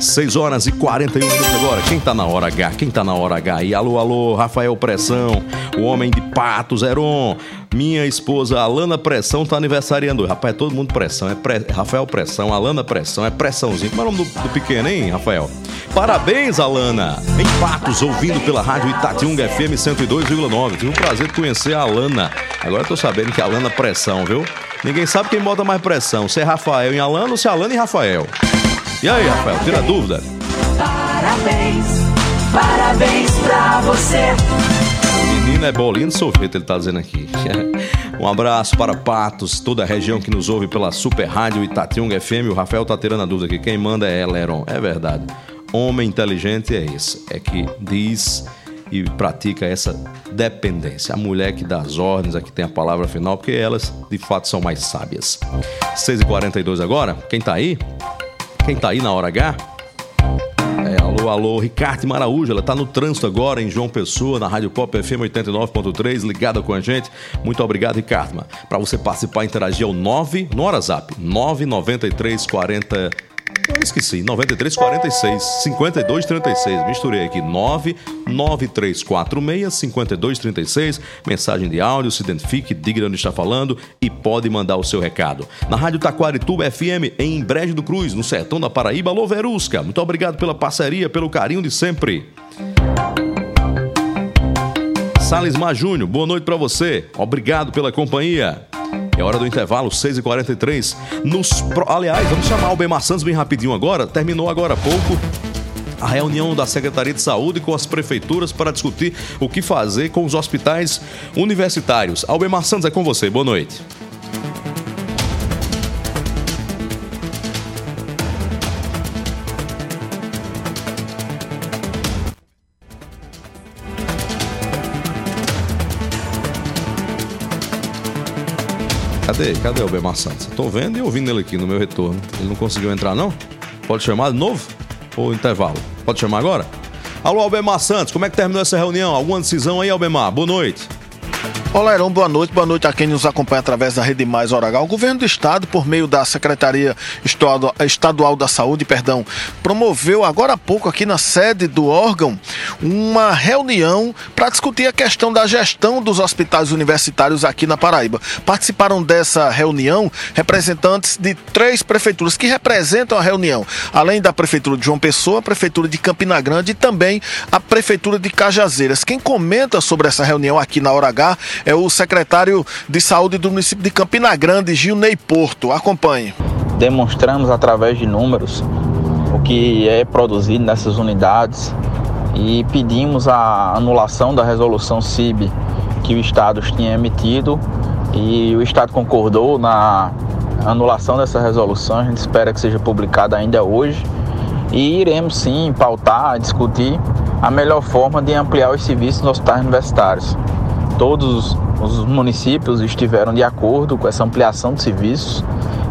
6 horas e 41 minutos agora. Quem tá na hora H? Quem tá na hora H aí? Alô, alô, Rafael Pressão, o homem de Patos, Heron. Minha esposa Alana Pressão tá aniversariando. Rapaz, é todo mundo pressão. É pre... Rafael Pressão, Alana Pressão, é pressãozinho. Como é o nome do, do pequeno, hein, Rafael? Parabéns, Alana. Em Patos, ouvindo pela rádio Itatiunga FM 102,9. Tive o prazer de conhecer a Alana. Agora eu tô sabendo que é Alana Pressão, viu? Ninguém sabe quem bota mais pressão, se é Rafael em Alana ou se é Alana em Rafael. E aí, Rafael, tira a dúvida. Parabéns, parabéns pra você. O menino é bolinho de sorvete, ele tá dizendo aqui. Um abraço para Patos, toda a região que nos ouve pela Super Rádio Itatiunga FM. O Rafael tá tirando a dúvida aqui. Quem manda é Leron. É verdade. Homem inteligente é esse. É que diz e pratica essa dependência. A mulher que dá as ordens, a que tem a palavra final, porque elas de fato são mais sábias. 6h42 agora. Quem tá aí? Quem tá aí na hora H? É, alô, alô, Ricardo Maraújo, ela tá no trânsito agora em João Pessoa, na Rádio Pop FM 89.3, ligada com a gente. Muito obrigado, Ricardo. Para você participar, interagir ao 9, no WhatsApp, 993 40 eu esqueci, 93 46 52 36. Misturei aqui 99346 52 36. Mensagem de áudio, se identifique, diga de onde está falando e pode mandar o seu recado. Na Rádio Taquarituba FM, em Brejo do Cruz, no sertão da Paraíba. Alô, Verusca. Muito obrigado pela parceria, pelo carinho de sempre. Salismar Júnior, boa noite para você. Obrigado pela companhia. É hora do intervalo, 6h43. Nos pro... Aliás, vamos chamar o Bemar Santos bem rapidinho agora. Terminou agora há pouco a reunião da Secretaria de Saúde com as prefeituras para discutir o que fazer com os hospitais universitários. Albemar Santos é com você. Boa noite. Cadê? Cadê o Bemar Santos? Tô vendo e ouvindo ele aqui no meu retorno. Ele não conseguiu entrar, não? Pode chamar de novo? Ou intervalo? Pode chamar agora? Alô, Albemar Santos, como é que terminou essa reunião? Alguma decisão aí, Albemar? Boa noite. Olá, Heron, boa noite. Boa noite a quem nos acompanha através da Rede Mais Hora O governo do estado, por meio da Secretaria Estadual da Saúde, perdão, promoveu agora há pouco aqui na sede do órgão uma reunião para discutir a questão da gestão dos hospitais universitários aqui na Paraíba. Participaram dessa reunião representantes de três prefeituras que representam a reunião, além da prefeitura de João Pessoa, a prefeitura de Campina Grande e também a prefeitura de Cajazeiras. Quem comenta sobre essa reunião aqui na Hora H é o secretário de saúde do município de Campina Grande, Gilney Porto. Acompanhe. Demonstramos através de números o que é produzido nessas unidades e pedimos a anulação da resolução CIB que o Estado tinha emitido e o Estado concordou na anulação dessa resolução. A gente espera que seja publicada ainda hoje e iremos sim pautar, discutir a melhor forma de ampliar os serviços nos hospitais universitários. Todos os municípios estiveram de acordo com essa ampliação de serviços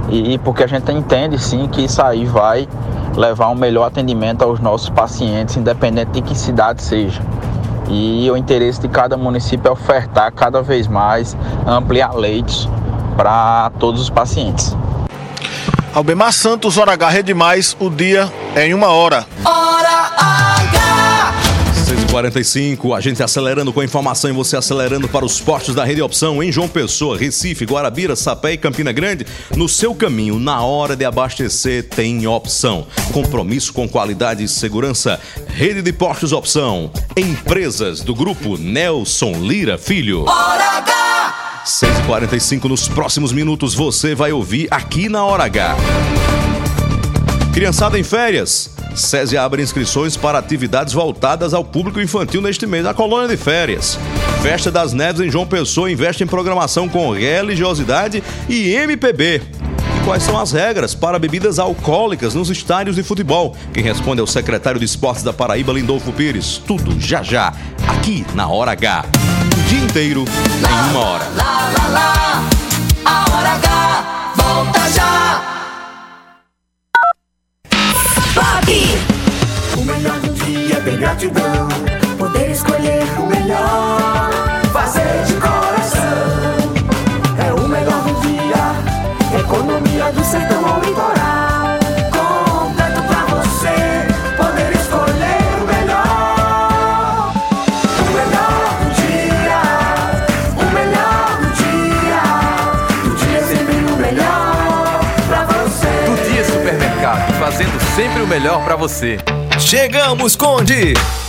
e porque a gente entende sim que isso aí vai levar um melhor atendimento aos nossos pacientes, independente de que cidade seja. E o interesse de cada município é ofertar cada vez mais, ampliar leitos para todos os pacientes. Albemar Santos, hora H, Rede Mais, o dia é em uma hora. Hora H! 6h45, a gente acelerando com a informação e você acelerando para os postos da Rede Opção em João Pessoa, Recife, Guarabira, Sapé e Campina Grande. No seu caminho, na hora de abastecer, tem opção. Compromisso com qualidade e segurança. Rede de Postos Opção. Empresas do grupo Nelson Lira Filho. Hora H! 6h45, nos próximos minutos você vai ouvir aqui na Hora H. Criançada em férias. SESI abre inscrições para atividades voltadas ao público infantil neste mês na colônia de férias. Festa das Neves em João Pessoa investe em programação com religiosidade e MPB. E quais são as regras para bebidas alcoólicas nos estádios de futebol? Quem responde é o secretário de Esportes da Paraíba, Lindolfo Pires. Tudo já já, aqui na Hora H. O dia inteiro em uma hora. Lá, lá, lá, a hora H volta já. Pop! O melhor do dia é ter gratidão. Poder escolher o melhor. Fazer de melhor pra você. Chegamos, Conde!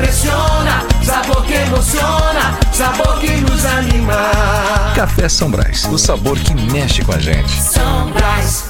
Impressiona, sabor que emociona. Sabor que nos anima. Café São Brás, o sabor que mexe com a gente. São Brás.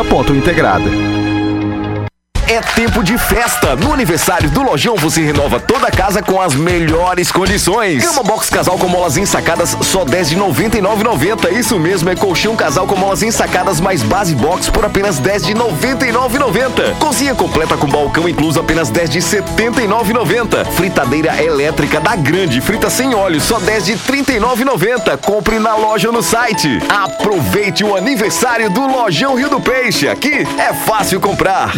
múltipla.integrada. É tempo de festa. No aniversário do Lojão você renova toda a casa com as melhores condições. Cama box casal com molas ensacadas só 10 de 99,90. Isso mesmo, é colchão casal com molas ensacadas mais base box por apenas 10 de 99,90. Cozinha completa com balcão incluso apenas 10 de 79,90. Fritadeira elétrica da Grande, frita sem óleo, só 10 de 39,90. Compre na loja ou no site. Aproveite o aniversário do Lojão Rio do Peixe. Aqui é fácil comprar.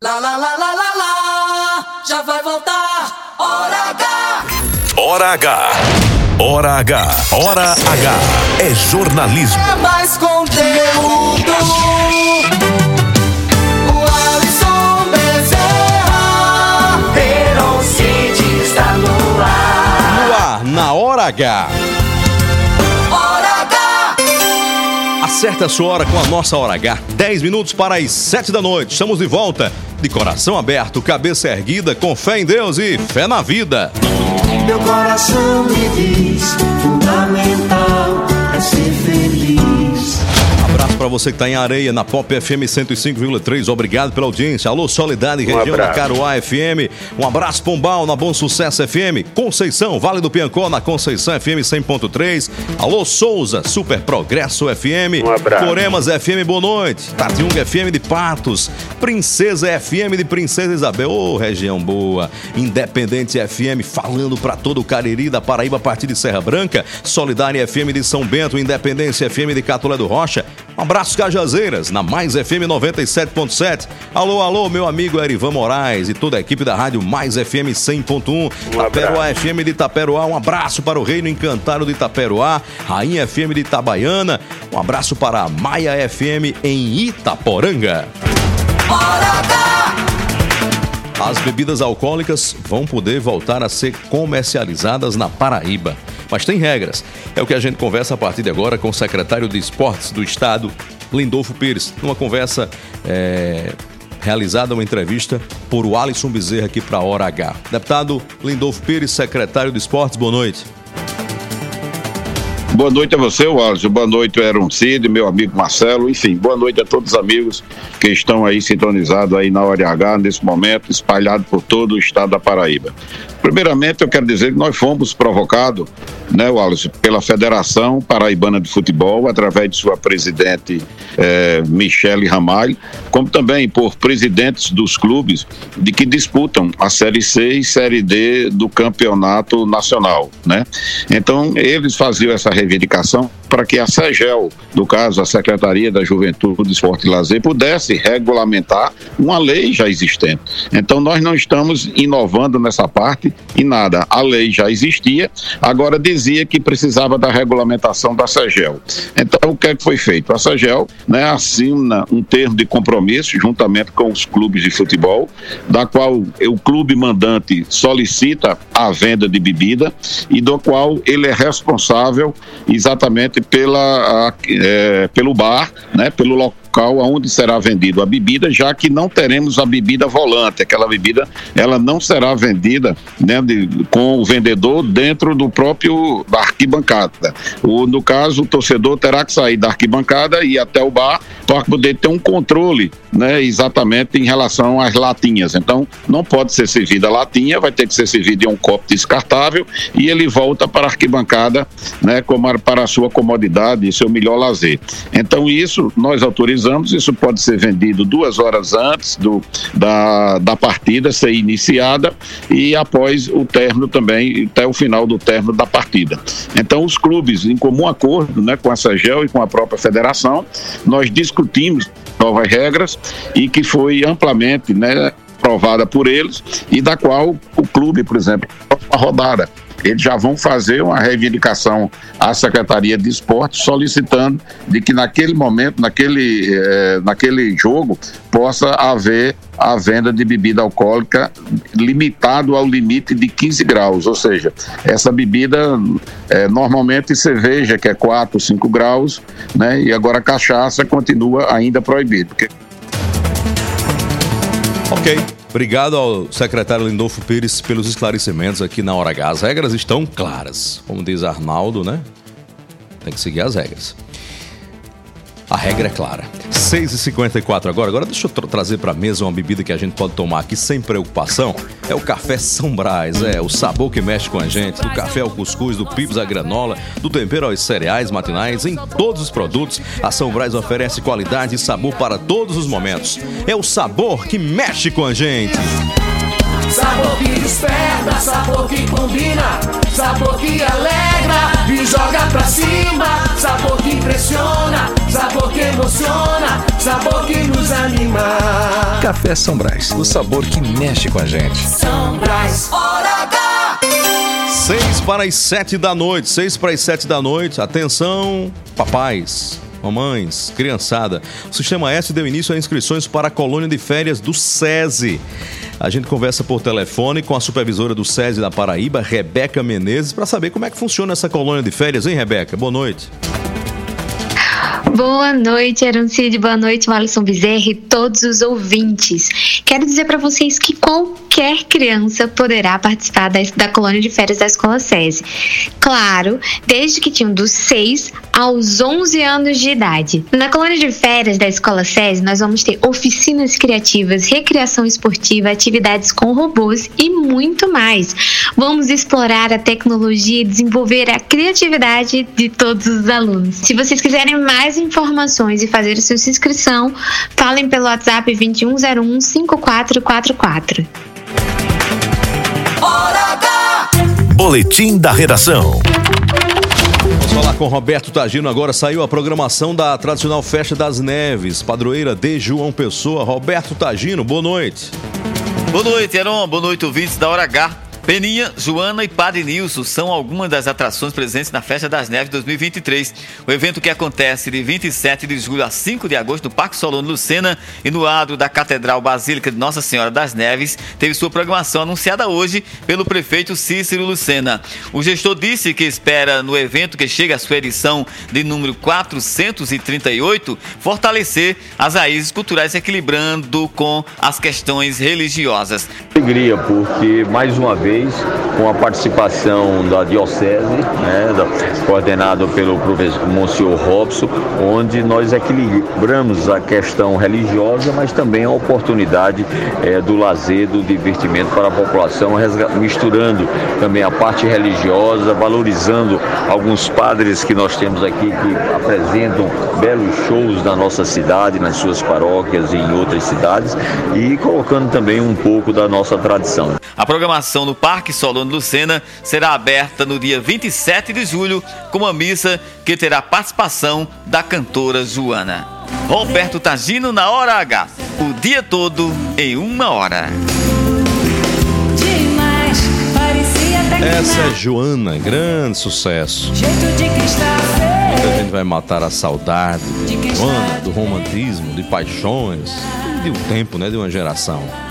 Lá, lá, lá, lá, lá, lá, já vai voltar, hora H. Hora H. Hora H. Hora H. É jornalismo. É mais conteúdo. O Alisson Bezerra, está no ar. No ar, na Hora H. Hora H. A Acerte a sua hora com a nossa hora H. 10 minutos para as 7 da noite. Estamos de volta. De coração aberto, cabeça erguida, com fé em Deus e fé na vida. Meu coração me diz: fundamental é ser feliz. Para você que está em areia, na Pop FM 105,3. Obrigado pela audiência. Alô, Solidade, Um região da. Caruá FM. Um abraço, Pombal, na Bom Sucesso FM. Conceição, Vale do Piancó, na Conceição FM 100.3. Alô, Souza, Super Progresso FM. Um abraço. Coremas FM, boa noite. Tatiunga FM de Patos. Princesa FM de Princesa Isabel. Ô, região boa. Independente FM, falando para todo o Cariri da Paraíba a partir de Serra Branca. Solidária FM de São Bento. Independência FM de Catolé do Rocha. Um abraço, Cajazeiras, na Mais FM 97.7. Alô, alô, meu amigo Erivan Moraes e toda a equipe da rádio Mais FM 100.1. Taperoá FM de Itaperoá. Um abraço para o Reino Encantado de Itaperoá. Rainha FM de Itabaiana. Um abraço para a Maia FM em Itaporanga. As bebidas alcoólicas vão poder voltar a ser comercializadas na Paraíba. Mas tem regras. É o que a gente conversa a partir de agora com o secretário de Esportes do Estado, Lindolfo Pires, numa conversa é, realizada, uma entrevista por o Alisson Bezerra aqui para a Hora H. Deputado Lindolfo Pires, secretário de Esportes, boa noite. Boa noite a você, Wallace. Boa noite, Aaron Cid, meu amigo Marcelo. Enfim, boa noite a todos os amigos que estão aí sintonizados aí na Hora H nesse momento, espalhado por todo o estado da Paraíba. Primeiramente, eu quero dizer que nós fomos provocados, né, Wallace, pela Federação Paraibana de Futebol, através de sua presidente eh, Michele Ramalho, como também por presidentes dos clubes de que disputam a Série C e Série D do Campeonato Nacional, né? Então, eles faziam essa reivindicação para que a SEGEL, no caso a Secretaria da Juventude, Esporte e Lazer, pudesse regulamentar uma lei já existente. Então nós não estamos inovando nessa parte em nada. A lei já existia, agora dizia que precisava da regulamentação da SEGEL. Então o que é que foi feito? A SEGEL né, assina um termo de compromisso juntamente com os clubes de futebol, da qual o clube mandante solicita a venda de bebida e do qual ele é responsável exatamente pela, a- é, pelo bar, né, pelo local onde será vendido a bebida, já que não teremos a bebida volante, aquela bebida ela não será vendida né, de- com o vendedor dentro do próprio da arquibancada. O, no caso, o torcedor terá que sair da arquibancada e ir até o bar para poder ter um controle né, exatamente em relação às latinhas. Então, não pode ser servida latinha, vai ter que ser servida em um copo descartável e ele volta para a arquibancada né, para a sua comodidade e seu melhor lazer. Então, isso nós autorizamos, isso pode ser vendido duas horas antes do, da, da partida ser iniciada e após o término também, até o final do término da partida. Então, os clubes, em comum acordo né, com a SEGEL e com a própria federação, nós discutimos novas regras e que foi amplamente né, aprovada por eles e da qual o clube, por exemplo, a rodada. Eles já vão fazer uma reivindicação à Secretaria de Esporte solicitando de que naquele momento, naquele, eh, naquele jogo, possa haver a venda de bebida alcoólica limitado ao limite de 15 graus, ou seja, essa bebida eh, normalmente cerveja que é 4, 5 graus, né? E agora cachaça continua ainda proibida. Porque Ok. Obrigado ao secretário Lindolfo Pires pelos esclarecimentos aqui na Hora H. As regras estão claras. Como diz Arnaldo, né? Tem que seguir as regras. A regra é clara. 6h54 agora. Agora deixa eu tra- trazer para mesa uma bebida que a gente pode tomar aqui sem preocupação. É o café São Brás. É o sabor que mexe com a gente. Do café ao cuscuz, do pips à granola, do tempero aos cereais matinais, em todos os produtos, a São Brás oferece qualidade e sabor para todos os momentos. É o sabor que mexe com a gente. Sabor que desperta, sabor que combina, sabor que alegra e joga pra cima, sabor que impressiona, sabor que emociona, sabor que nos anima. Café São Brás, o sabor que mexe com a gente. São Brás, hora H. Seis para as sete da noite, seis para as sete da noite. Atenção, papais, mamães, criançada. O Sistema S deu início a inscrições para a colônia de férias do SESI. A gente conversa por telefone com a supervisora do SESI da Paraíba, Rebeca Menezes, para saber como é que funciona essa colônia de férias, hein, Rebeca? Boa noite. Boa noite, Arancide. Boa noite, Alisson Bezerra e todos os ouvintes. Quero dizer para vocês que qualquer criança poderá participar da, da colônia de férias da Escola SESI. Claro, desde que tinham dos 6 aos 11 anos de idade. Na colônia de férias da Escola SESI, nós vamos ter oficinas criativas, recreação esportiva, atividades com robôs e muito mais. Vamos explorar a tecnologia e desenvolver a criatividade de todos os alunos. Se vocês quiserem mais informações e fazer a sua inscrição, falem pelo WhatsApp 2101 5444. Boletim da redação. Vamos falar com Roberto Tagino agora. Saiu a programação da tradicional Festa das Neves, padroeira de João Pessoa. Roberto Tagino, boa noite. Boa noite, Heron. Boa noite, ouvintes da Hora H. Peninha, Joana e Padre Nilson são algumas das atrações presentes na Festa das Neves 2023. O evento que acontece de 27 de julho a 5 de agosto no Parque Solano Lucena e no adro da Catedral Basílica de Nossa Senhora das Neves teve sua programação anunciada hoje pelo prefeito Cícero Lucena. O gestor disse que espera no evento que chega à sua edição de número 438 fortalecer as raízes culturais equilibrando com as questões religiosas. Alegria, porque mais uma vez, com a participação da Diocese, né, coordenado pelo professor Monsenhor Robson, onde nós equilibramos a questão religiosa, mas também a oportunidade eh, do lazer, do divertimento para a população, misturando também a parte religiosa, valorizando alguns padres que nós temos aqui que apresentam belos shows na nossa cidade, nas suas paróquias e em outras cidades, e colocando também um pouco da nossa tradição. A programação no Parque Solano Lucena será aberta no dia 27 de julho com uma missa que terá participação da cantora Joana. Roberto Tagino na Hora H. O dia todo em uma hora. Essa é Joana, grande sucesso. Muita gente vai matar a saudade de Joana, do romantismo, de paixões, de um tempo, né? De uma geração.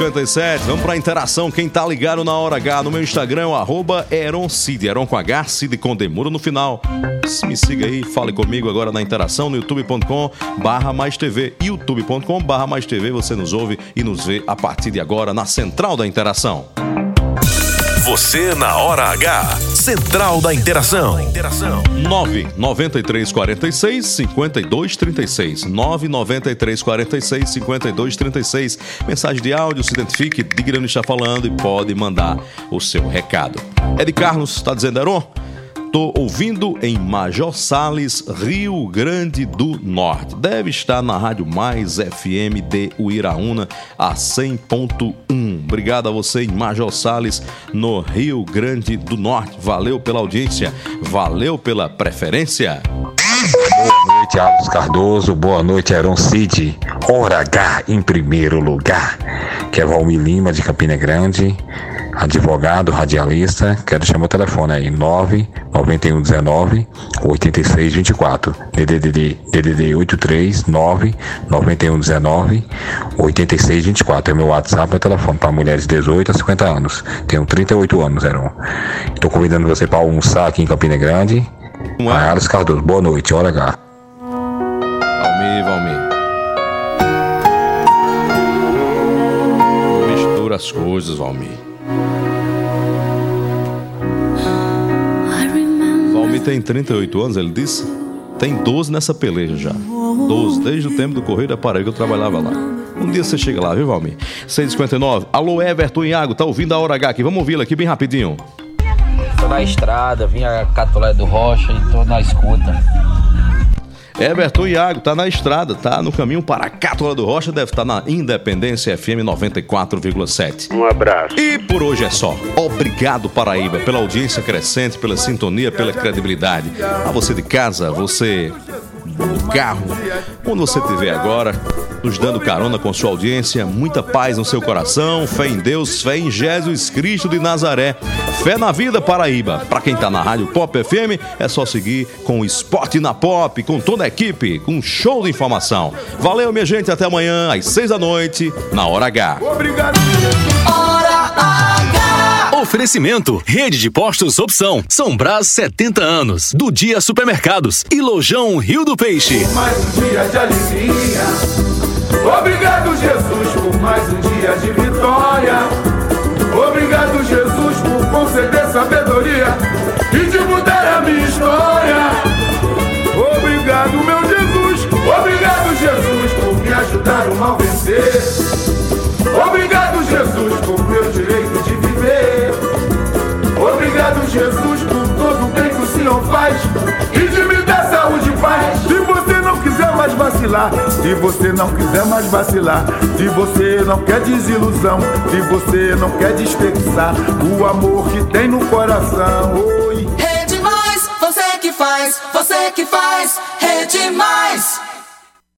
6h57, vamos pra interação. Quem tá ligado na hora H no meu Instagram é arroba Eroncid, Eron com H, Cid com Demura no final. Me siga aí, fale comigo agora na interação no youtube.com barra mais TV, youtube.com barra mais TV, você nos ouve e nos vê a partir de agora na central da interação. Você na hora H. Central da Interação. 993 46 52 36. 993 46 52 36. Mensagem de áudio, se identifique, diga onde está falando e pode mandar o seu recado. Ed Carlos está dizendo, Heron? Tô ouvindo em Major Sales, Rio Grande do Norte. Deve estar na Rádio Mais FM de Uiraúna a 100.1. Obrigado a você em Major Sales, no Rio Grande do Norte. Valeu pela audiência, valeu pela preferência. Noite, Alves Cardoso. Boa noite, Aaron Cid. Hora H em primeiro lugar. Que é Valmir Lima, de Campina Grande. Advogado, radialista. Quero chamar o telefone aí. 99119 8624. DDD, DDD 839 9119 8624. É meu WhatsApp, meu telefone para mulheres de 18 a 50 anos. Tenho 38 anos, Aaron. Estou convidando você para almoçar aqui em Campina Grande. Carlos Cardoso, boa noite, hora H. Valmir, Valmir. Mistura as coisas, Valmir. Valmir tem 38 anos, ele disse. Tem 12 nessa peleja já. 12, desde o tempo do Correio da Paraíba que eu trabalhava lá. Um dia você chega lá, viu, Valmir? 6h59. Alô, Everton Iago, tá ouvindo a hora H aqui? Vamos ouvi-la aqui bem rapidinho. Tô na estrada, vim a Catolé do Rocha e tô na escuta. Everton Iago tá na estrada, tá no caminho para a Cátola do Rocha, deve estar na Independência FM 94,7. Um abraço. E por hoje é só. Obrigado, Paraíba, pela audiência crescente, pela sintonia, pela credibilidade. A você de casa, você do carro, onde você estiver agora, nos dando carona com sua audiência, muita paz no seu coração, fé em Deus, fé em Jesus Cristo de Nazaré, fé na vida, Paraíba. Para quem tá na Rádio Pop FM, é só seguir com o Esporte na Pop, com toda a equipe, com um show de informação. Valeu, minha gente, até amanhã, às seis da noite, na Hora H. Hora H. Oferecimento: Rede de Postos Opção. São Brás 70 anos. Do Dia Supermercados. E Lojão Rio do Peixe. mais um dia de alegria. Obrigado, Jesus, por mais um dia de vitória. Obrigado, Jesus, por conceder sabedoria Obrigado, Jesus, por todo o bem que o Senhor faz e de me dar saúde e paz. Se você não quiser mais vacilar, se você não quiser mais vacilar, se você não quer desilusão, se você não quer desperdiçar o amor que tem no coração. Oi. Rede Mais, você que faz, você que faz, Rede Mais.